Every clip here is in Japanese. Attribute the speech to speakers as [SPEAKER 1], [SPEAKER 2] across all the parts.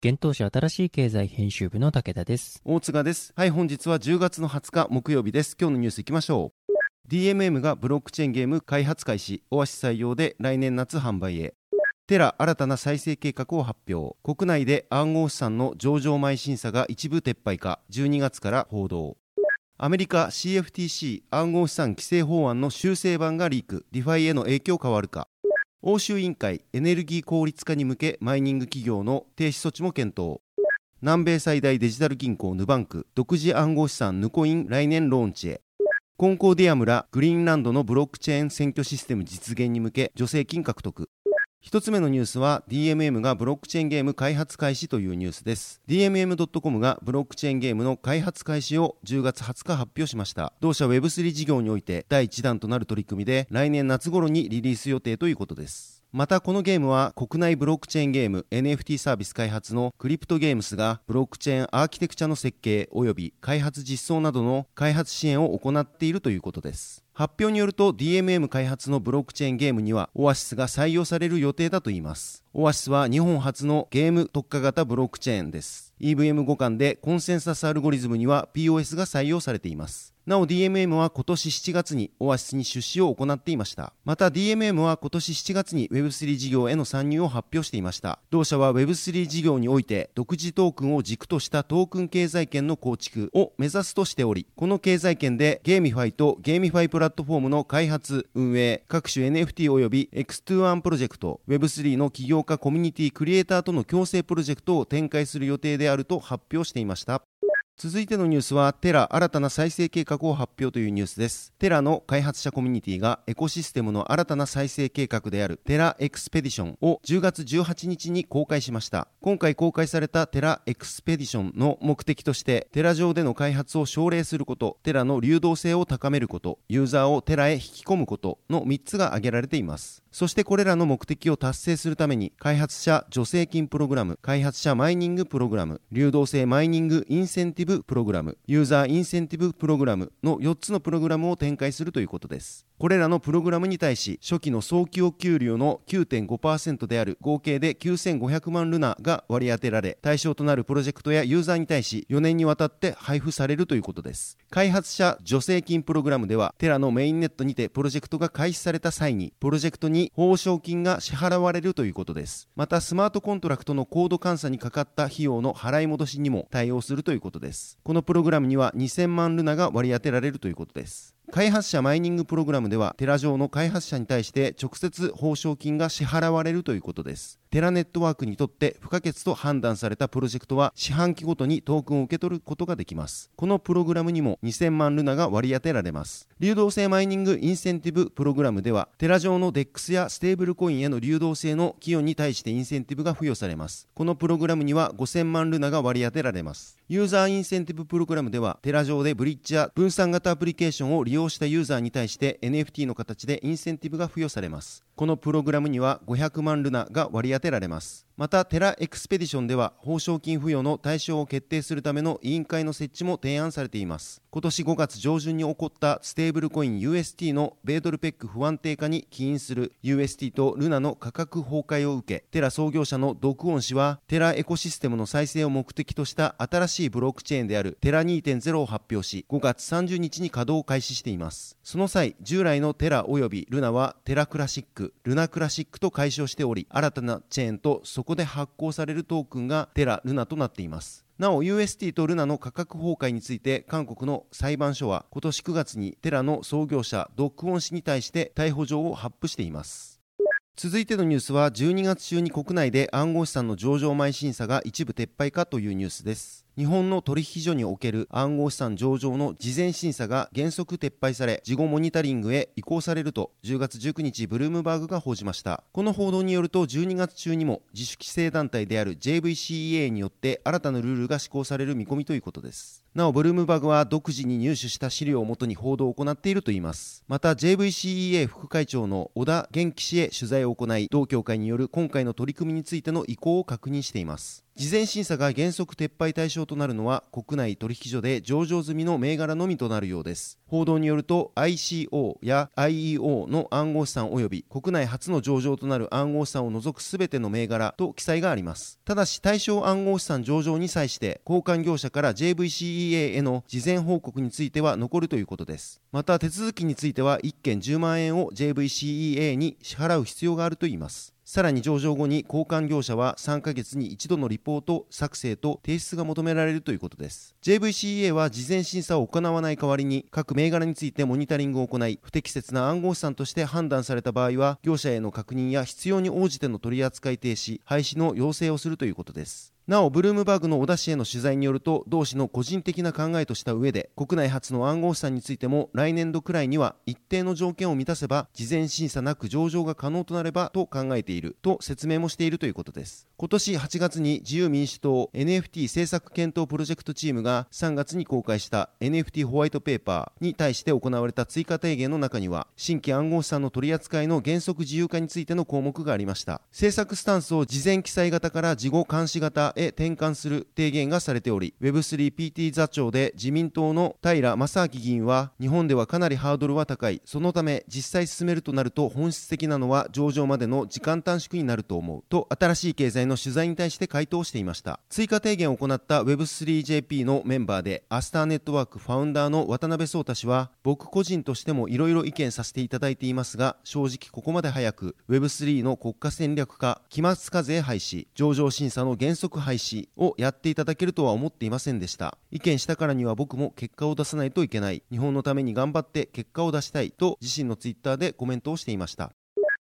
[SPEAKER 1] 幻冬舎新しい経済編集部の武田です。
[SPEAKER 2] 大塚です。はい、本日は10月の20日木曜日です。今日のニュースいきましょう。DMM がブロックチェーンゲーム開発開始、 Oasys 採用で来年夏販売へ。テラ新たな再生計画を発表。国内で暗号資産の上場前審査が一部撤廃か、12月から報道。アメリカ CFTC 暗号資産規制法案の修正版がリーク、 DeFi への影響変わるか。欧州委員会エネルギー効率化に向けマイニング企業の停止措置も検討。南米最大デジタル銀行ヌバンク独自暗号資産ヌコイン来年ローンチへコンコーディア村グリーンランドのブロックチェーン選挙システム実現に向け助成金獲得一つ目のニュースは DMM がブロックチェーンゲーム開発開始というニュースです。DMM.com がブロックチェーンゲームの開発開始を10月20日発表しました。同社 Web3 事業において第1弾となる取り組みで来年夏頃にリリース予定ということです。またこのゲームは国内ブロックチェーンゲーム NFT サービス開発のクリプトゲームスがブロックチェーンアーキテクチャの設計及び開発実装などの開発支援を行っているということです。発表によると DMM 開発のブロックチェーンゲームには Oasys が採用される予定だといいます。 Oasys は日本発のゲーム特化型ブロックチェーンです。EVM 互換でコンセンサスアルゴリズムには PoS が採用されています。なお DMM は今年7月に Oasys に出資を行っていました。また DMM は今年7月に Web3 事業への参入を発表していました。同社は Web3 事業において独自トークンを軸としたトークン経済圏の構築を目指すとしておりこの経済圏で GameFi と GameFi プラットフォームの開発運営各種 NFT 及び X21 プロジェクト Web3 の起業家コミュニティクリエイターとの共生プロジェクトを展開する予定であると発表していました。続いてのニュースはテラ新たな再生計画を発表というニュースです。テラの開発者コミュニティがエコシステムの新たな再生計画であるテラエクスペディションを10月18日に公開しました。今回公開されたテラエクスペディションの目的としてテラ上での開発を奨励することテラの流動性を高めることユーザーをテラへ引き込むことの3つが挙げられています。そしてこれらの目的を達成するために開発者助成金プログラム開発者マイニングプログラム流動性マイニングインセンティブプログラムユーザーインセンティブプログラムの4つのプログラムを展開するということです。これらのプログラムに対し初期の早期お給料の9.5%である合計で9500万ルナが割り当てられ対象となるプロジェクトやユーザーに対し4年にわたって配布されるということです。開発者助成金プログラムではテラのメインネットにてプロジェクトが開始された際にプロジェクトに報奨金が支払われるということです。またスマートコントラクトのコード監査にかかった費用の払い戻しにも対応するということです。このプログラムには2000万ルナが割り当てられるということです。開発者マイニングプログラムではテラ上の開発者に対して直接報奨金が支払われるということです。テラネットワークにとって不可欠と判断されたプロジェクトは四半期ごとにトークンを受け取ることができます。このプログラムにも2000万ルナが割り当てられます。流動性マイニングインセンティブプログラムではテラ上の DEX やステーブルコインへの流動性の寄与に対してインセンティブが付与されます。このプログラムには5000万ルナが割り当てられます。ユーザーインセンティブプログラムではテラ上でブリッジや分散型アプリケーションを利用したユーザーに対して NFT の形でインセンティブが付与されます。このプログラムには500万ルナが割り当てられます。またテラエクスペディションでは報奨金付与の対象を決定するための委員会の設置も提案されています。今年5月上旬に起こったステーブルコイン UST の米ドルペック不安定化に起因する UST とルナの価格崩壊を受けテラ創業者のドクオン氏はテラエコシステムの再生を目的とした新しいブロックチェーンであるテラ2.0を発表し5月30日に稼働を開始しています。その際従来のテラ及びルナはテラクラシックルナクラシックと解消しており新たなチェーンとそこで発行されるトークンがテラ・ルナとなっています。なお UST とルナの価格崩壊について韓国の裁判所は今年9月にテラの創業者ドックウォン氏に対して逮捕状を発布しています。続いてのニュースは12月中に国内で暗号資産の上場前審査が一部撤廃かというニュースです。日本の取引所における暗号資産上場の事前審査が原則撤廃され事後モニタリングへ移行されると10月19日ブルームバーグが報じました。この報道によると12月中にも自主規制団体である JVCEA によって新たなルールが施行される見込みということです。なおブルームバーグは独自に入手した資料をもとに報道を行っているといいます。また JVCEA 副会長の小田元気氏へ取材を行い同協会による今回の取り組みについての意向を確認しています。事前審査が原則撤廃対象となるのは国内取引所で上場済みの銘柄のみとなるようです。報道によると ICO や IEO の暗号資産及び国内初の上場となる暗号資産を除くすべての銘柄と記載があります。ただし対象暗号資産上場に際して交換業者から JVCEA への事前報告については残るということです。また手続きについては1件10万円を JVCEA に支払う必要があるといいます。さらに上場後に交換業者は3ヶ月に一度のリポート作成と提出が求められるということです。JVCA は事前審査を行わない代わりに各銘柄についてモニタリングを行い不適切な暗号資産として判断された場合は業者への確認や必要に応じての取扱い停止廃止の要請をするということです。なおブルームバーグの小田氏への取材によると同氏の個人的な考えとした上で国内初の暗号資産についても来年度くらいには一定の条件を満たせば事前審査なく上場が可能となればと考えていると説明もしているということです。今年8月に自由民主党 NFT 政策検討プロジェクトチームが3月に公開した NFT ホワイトペーパーに対して行われた追加提言の中には新規暗号資産の取り扱いの原則自由化についての項目がありました。政策スタンスを事前記載型から事後監視型へ転換する提言がされており Web3PT 座長で自民党の平正明議員は日本ではかなりハードルは高い。そのため実際進めるとなると本質的なのは上場までの時間短縮になると思うと新しい経済の取材に対して回答していました。追加提言を行った Web3JP のメンバーでアスターネットワークファウンダーの渡辺壮太氏は僕個人としてもいろいろ意見させていただいていますが正直ここまで早く Web3 の国家戦略化期末課税廃止上場審査の原則廃止をやっていただけるとは思っていませんでした意見したからには僕も結果を出さないといけない日本のために頑張って結果を出したいと自身のツイッターでコメントをしていました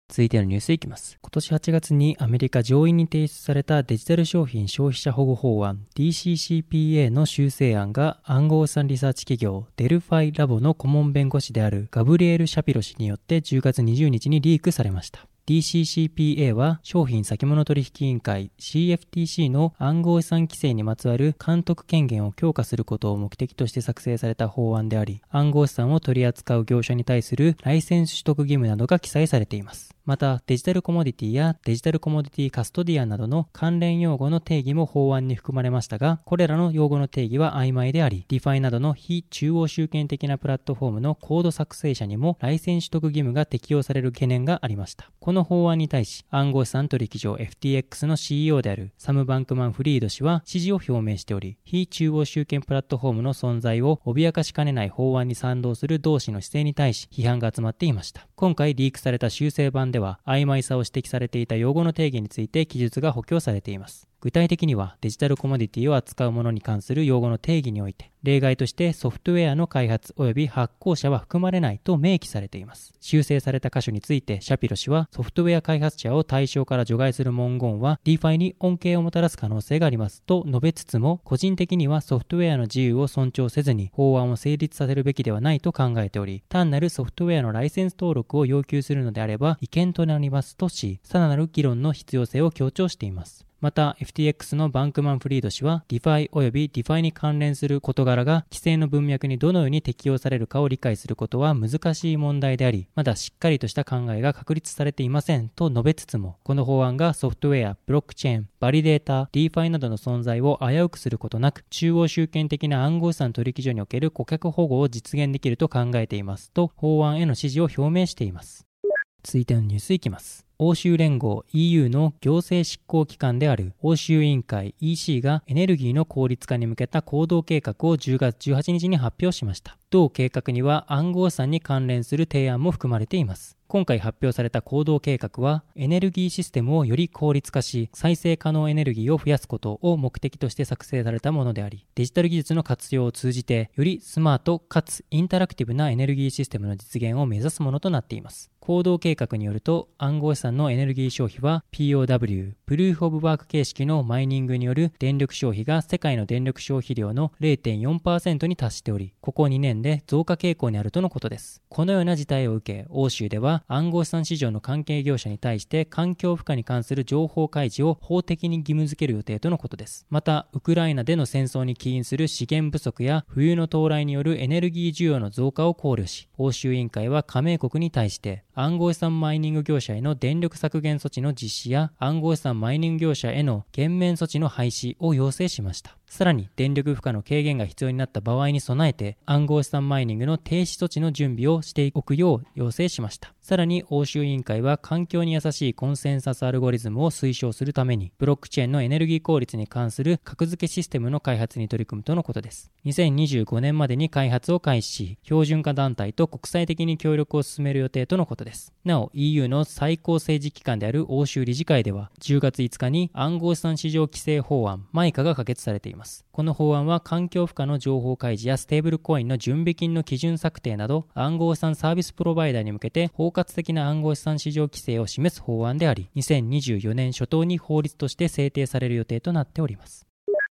[SPEAKER 1] 続いてのニュースいきます。今年8月にアメリカ上院に提出されたデジタル商品消費者保護法案 DCCPA の修正案が暗号資産リサーチ企業デルファイラボの顧問弁護士であるガブリエル・シャピロ氏によって10月20日にリークされました。DCCPA は商品先物取引委員会 CFTC の暗号資産規制にまつわる監督権限を強化することを目的として作成された法案であり、暗号資産を取り扱う業者に対するライセンス取得義務などが記載されています。また、デジタルコモディティやデジタルコモディティカストディアンなどの関連用語の定義も法案に含まれましたが、これらの用語の定義は曖昧であり、DeFi などの非中央集権的なプラットフォームのコード作成者にもライセン取得義務が適用される懸念がありました。この法案に対し、暗号資産取引所 FTX の CEO であるサム・バンクマン・フリード氏は支持を表明しており、非中央集権プラットフォームの存在を脅かしかねない法案に賛同する同氏の姿勢に対し批判が集まっていました。今回リークされた修正版では曖昧さを指摘されていた用語の定義について記述が補強されています。具体的にはデジタルコモディティを扱うものに関する用語の定義において、例外としてソフトウェアの開発及び発行者は含まれないと明記されています。修正された箇所についてシャピロ氏はソフトウェア開発者を対象から除外する文言は DeFi に恩恵をもたらす可能性がありますと述べつつも、個人的にはソフトウェアの自由を尊重せずに法案を成立させるべきではないと考えており、単なるソフトウェアのライセンス登録を要求するのであれば違憲となりますとし、さらなる議論の必要性を強調しています。また FTX のバンクマン・フリード氏は DeFi 及び DeFi に関連する事柄柄が規制の文脈にどのように適用されるかを理解することは難しい問題であり、まだしっかりとした考えが確立されていませんと述べつつも、この法案がソフトウェア、ブロックチェーン、バリデータ、DeFi などの存在を危うくすることなく、中央集権的な暗号資産取引所における顧客保護を実現できると考えていますと、法案への支持を表明しています。続いてのニュースいきます。欧州連合 EU の行政執行機関である欧州委員会 EC がエネルギーの効率化に向けた行動計画を10月18日に発表しました。同計画には暗号資産に関連する提案も含まれています。今回発表された行動計画は、エネルギーシステムをより効率化し、再生可能エネルギーを増やすことを目的として作成されたものであり、デジタル技術の活用を通じて、よりスマートかつインタラクティブなエネルギーシステムの実現を目指すものとなっています。行動計画によると、暗号資産のエネルギー消費は POW、プルーフオブワーク形式のマイニングによる電力消費が世界の電力消費量の0.4%に達しており、ここ2年で増加傾向にあるとのことです。このような事態を受け、欧州では暗号資産市場の関係業者に対して環境負荷に関する情報開示を法的に義務付ける予定とのことです。また、ウクライナでの戦争に起因する資源不足や冬の到来によるエネルギー需要の増加を考慮し、欧州委員会は加盟国に対して暗号資産マイニング業者への電力削減措置の実施や暗号資産マイニング業者への減免措置の廃止を要請しました。さらに電力負荷の軽減が必要になった場合に備えて暗号資産マイニングの停止措置の準備をしておくよう要請しました。さらに欧州委員会は環境に優しいコンセンサスアルゴリズムを推奨するためにブロックチェーンのエネルギー効率に関する格付けシステムの開発に取り組むとのことです。2025年までに開発を開始し、標準化団体と国際的に協力を進める予定とのことです。なお EU の最高政治機関である欧州理事会では10月5日に暗号資産市場規制法案マイカが可決されています。この法案は環境負荷の情報開示やステーブルコインの準備金の基準策定など暗号資産サービスプロバイダーに向けて包括的な暗号資産市場規制を示す法案であり2024年初頭に法律として制定される予定となっております。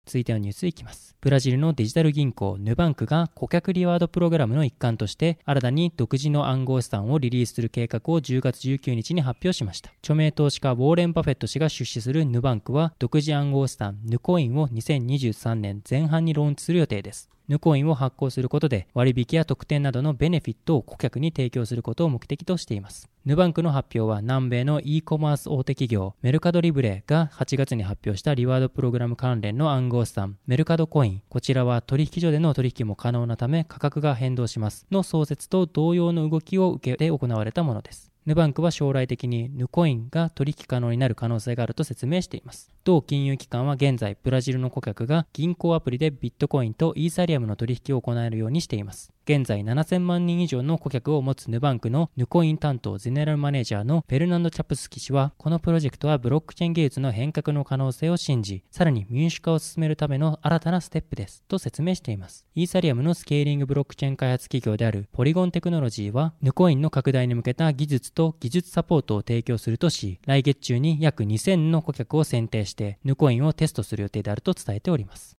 [SPEAKER 1] 続いてのニュースいきます。ブラジルのデジタル銀行ヌバンクが顧客リワードプログラムの一環として新たに独自の暗号資産をリリースする計画を10月19日に発表しました。著名投資家ウォーレン・バフェット氏が出資するヌバンクは独自暗号資産ヌコインを2023年前半にローンチする予定です。ヌコインを発行することで割引や特典などのベネフィットを顧客に提供することを目的としています。ヌバンクの発表は南米の e コマース大手企業メルカドリブレが8月に発表したリワードプログラム関連の暗号資産メルカドコインこちらは取引所での取引も可能なため価格が変動しますの創設と同様の動きを受けて行われたものですヌバンクは将来的にヌコインが取引可能になる可能性があると説明しています。同金融機関は現在、ブラジルの顧客が銀行アプリでビットコインとイーサリアムの取引を行えるようにしています。現在7000万人以上の顧客を持つヌバンクのヌコイン担当ゼネラルマネージャーのフェルナンド・チャプスキ氏は、このプロジェクトはブロックチェーン技術の変革の可能性を信じ、さらに民主化を進めるための新たなステップです、と説明しています。イーサリアムのスケーリングブロックチェーン開発企業であるポリゴンテクノロジーは、ヌコインの拡大に向けた技術と技術サポートを提供するとし、来月中に約2000の顧客を選定して、ヌコインをテストする予定であると伝えております。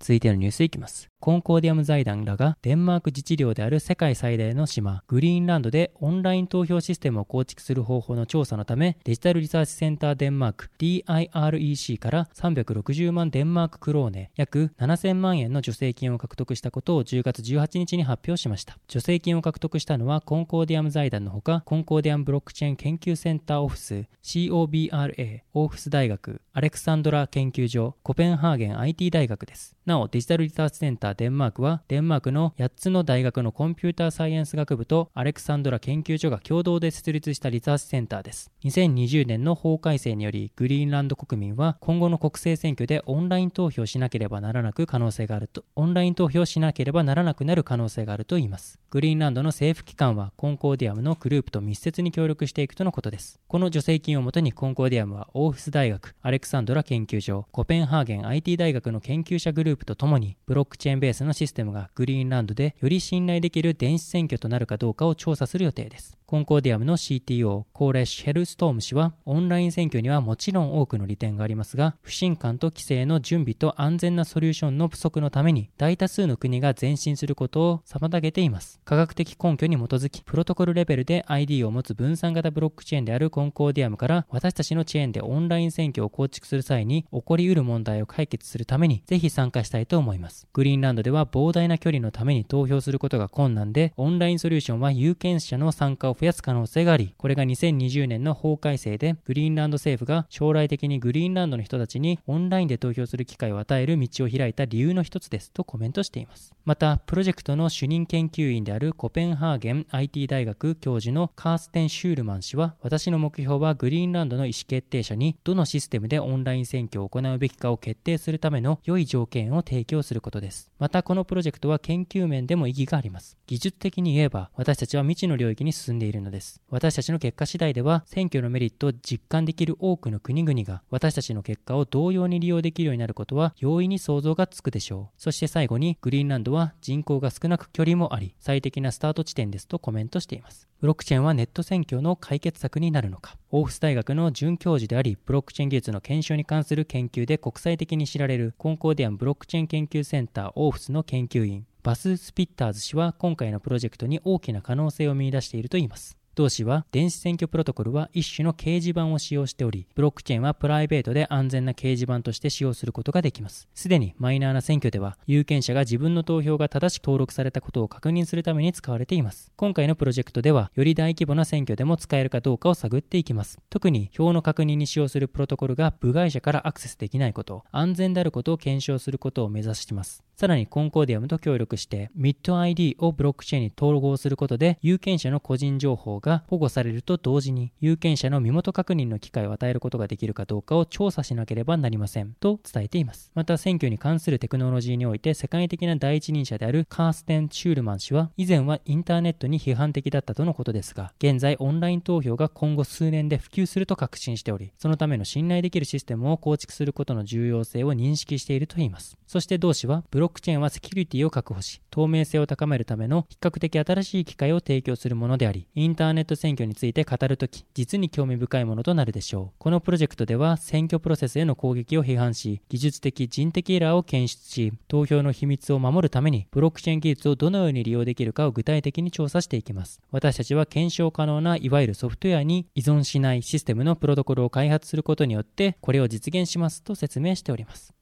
[SPEAKER 1] 続いてのニュースいきます。コンコーディアム財団らがデンマーク自治領である世界最大の島グリーンランドでオンライン投票システムを構築する方法の調査のためデジタルリサーチセンターデンマーク DIREC から360万デンマーククローネ約7000万円の助成金を獲得したことを10月18日に発表しました。助成金を獲得したのはコンコーディアム財団のほかコンコーディアムブロックチェーン研究センターオフィス COBRA オフス大学アレクサンドラ研究所コペンハーゲン IT 大学です。なおデジタルリサーチセンターデンマークはデンマークの8つの大学のコンピューターサイエンス学部とアレクサンドラ研究所が共同で設立したリサーチセンターです。2020年の法改正によりグリーンランド国民は今後の国政選挙でオンライン投票しなければならなく可能性があると、オンライン投票しなければならなくなる可能性があると言います。グリーンランドの政府機関はコンコーディアムのグループと密接に協力していくとのことです。この助成金をもとにコンコーディアムはオーフス大学、アレクサンドラ研究所、コペンハーゲン IT 大学の研究者グループとともにブロックチェーンベースのシステムがグリーンランドでより信頼できる電子選挙となるかどうかを調査する予定です。コンコーディアムの CTO、コーレ・シェルストーム氏は、オンライン選挙にはもちろん多くの利点がありますが、不信感と規制の準備と安全なソリューションの不足のために、大多数の国が前進することを妨げています。科学的根拠に基づき、プロトコルレベルで ID を持つ分散型ブロックチェーンであるコンコーディアムから、私たちのチェーンでオンライン選挙を構築する際に起こり得る問題を解決するために、ぜひ参加したいと思います。グリーンランドでは膨大な距離のために投票することが困難で、オンラインソリューションは有権者の参加を増やす可能性があり、これが2020年の法改正で、グリーンランド政府が将来的にグリーンランドの人たちにオンラインで投票する機会を与える道を開いた理由の一つですとコメントしています。また、プロジェクトの主任研究員であるコペンハーゲン IT 大学教授のカーステン・シュールマン氏は、私の目標はグリーンランドの意思決定者にどのシステムでオンライン選挙を行うべきかを決定するための良い条件を提供することです。また、このプロジェクトは研究面でも意義があります。技術的に言えば、私たちは未知の領域に進んでいるいるのです。私たちの結果次第では、選挙のメリットを実感できる多くの国々が、私たちの結果を同様に利用できるようになることは、容易に想像がつくでしょう。そして最後に、グリーンランドは人口が少なく距離もあり、最適なスタート地点ですとコメントしています。ブロックチェーンはネット選挙の解決策になるのか。オーフス大学の准教授であり、ブロックチェーン技術の検証に関する研究で国際的に知られるコンコーディアンブロックチェーン研究センターオーフスの研究員、バス・スピッターズ氏は今回のプロジェクトに大きな可能性を見出しているといいます。同氏は電子選挙プロトコルは一種の掲示板を使用しており、ブロックチェーンはプライベートで安全な掲示板として使用することができます。すでにマイナーな選挙では、有権者が自分の投票が正しく登録されたことを確認するために使われています。今回のプロジェクトでは、より大規模な選挙でも使えるかどうかを探っていきます。特に票の確認に使用するプロトコルが部外者からアクセスできないこと、安全であることを検証することを目指しています。さらにコンコーディアムと協力して MID をブロックチェーンに統合することで有権者の個人情報が保護されると同時に有権者の身元確認の機会を与えることができるかどうかを調査しなければなりませんと伝えています。また選挙に関するテクノロジーにおいて世界的な第一人者であるカーステン・シュールマン氏は以前はインターネットに批判的だったとのことですが現在オンライン投票が今後数年で普及すると確信しておりそのための信頼できるシステムを構築することの重要性を認識しているといいます。そして同氏はブロックチェーンはセキュリティを確保し透明性を高めるための比較的新しい機会を提供するものでありインターーネット選挙について語るとき実に興味深いものとなるでしょう。このプロジェクトでは選挙プロセスへの攻撃を批判し、技術的人的エラーを検出し、投票の秘密を守るためにブロックチェーン技術をどのように利用できるかを具体的に調査していきます。私たちは検証可能ないわゆるソフトウェアに依存しないシステムのプロトコルを開発することによってこれを実現しますと説明しております。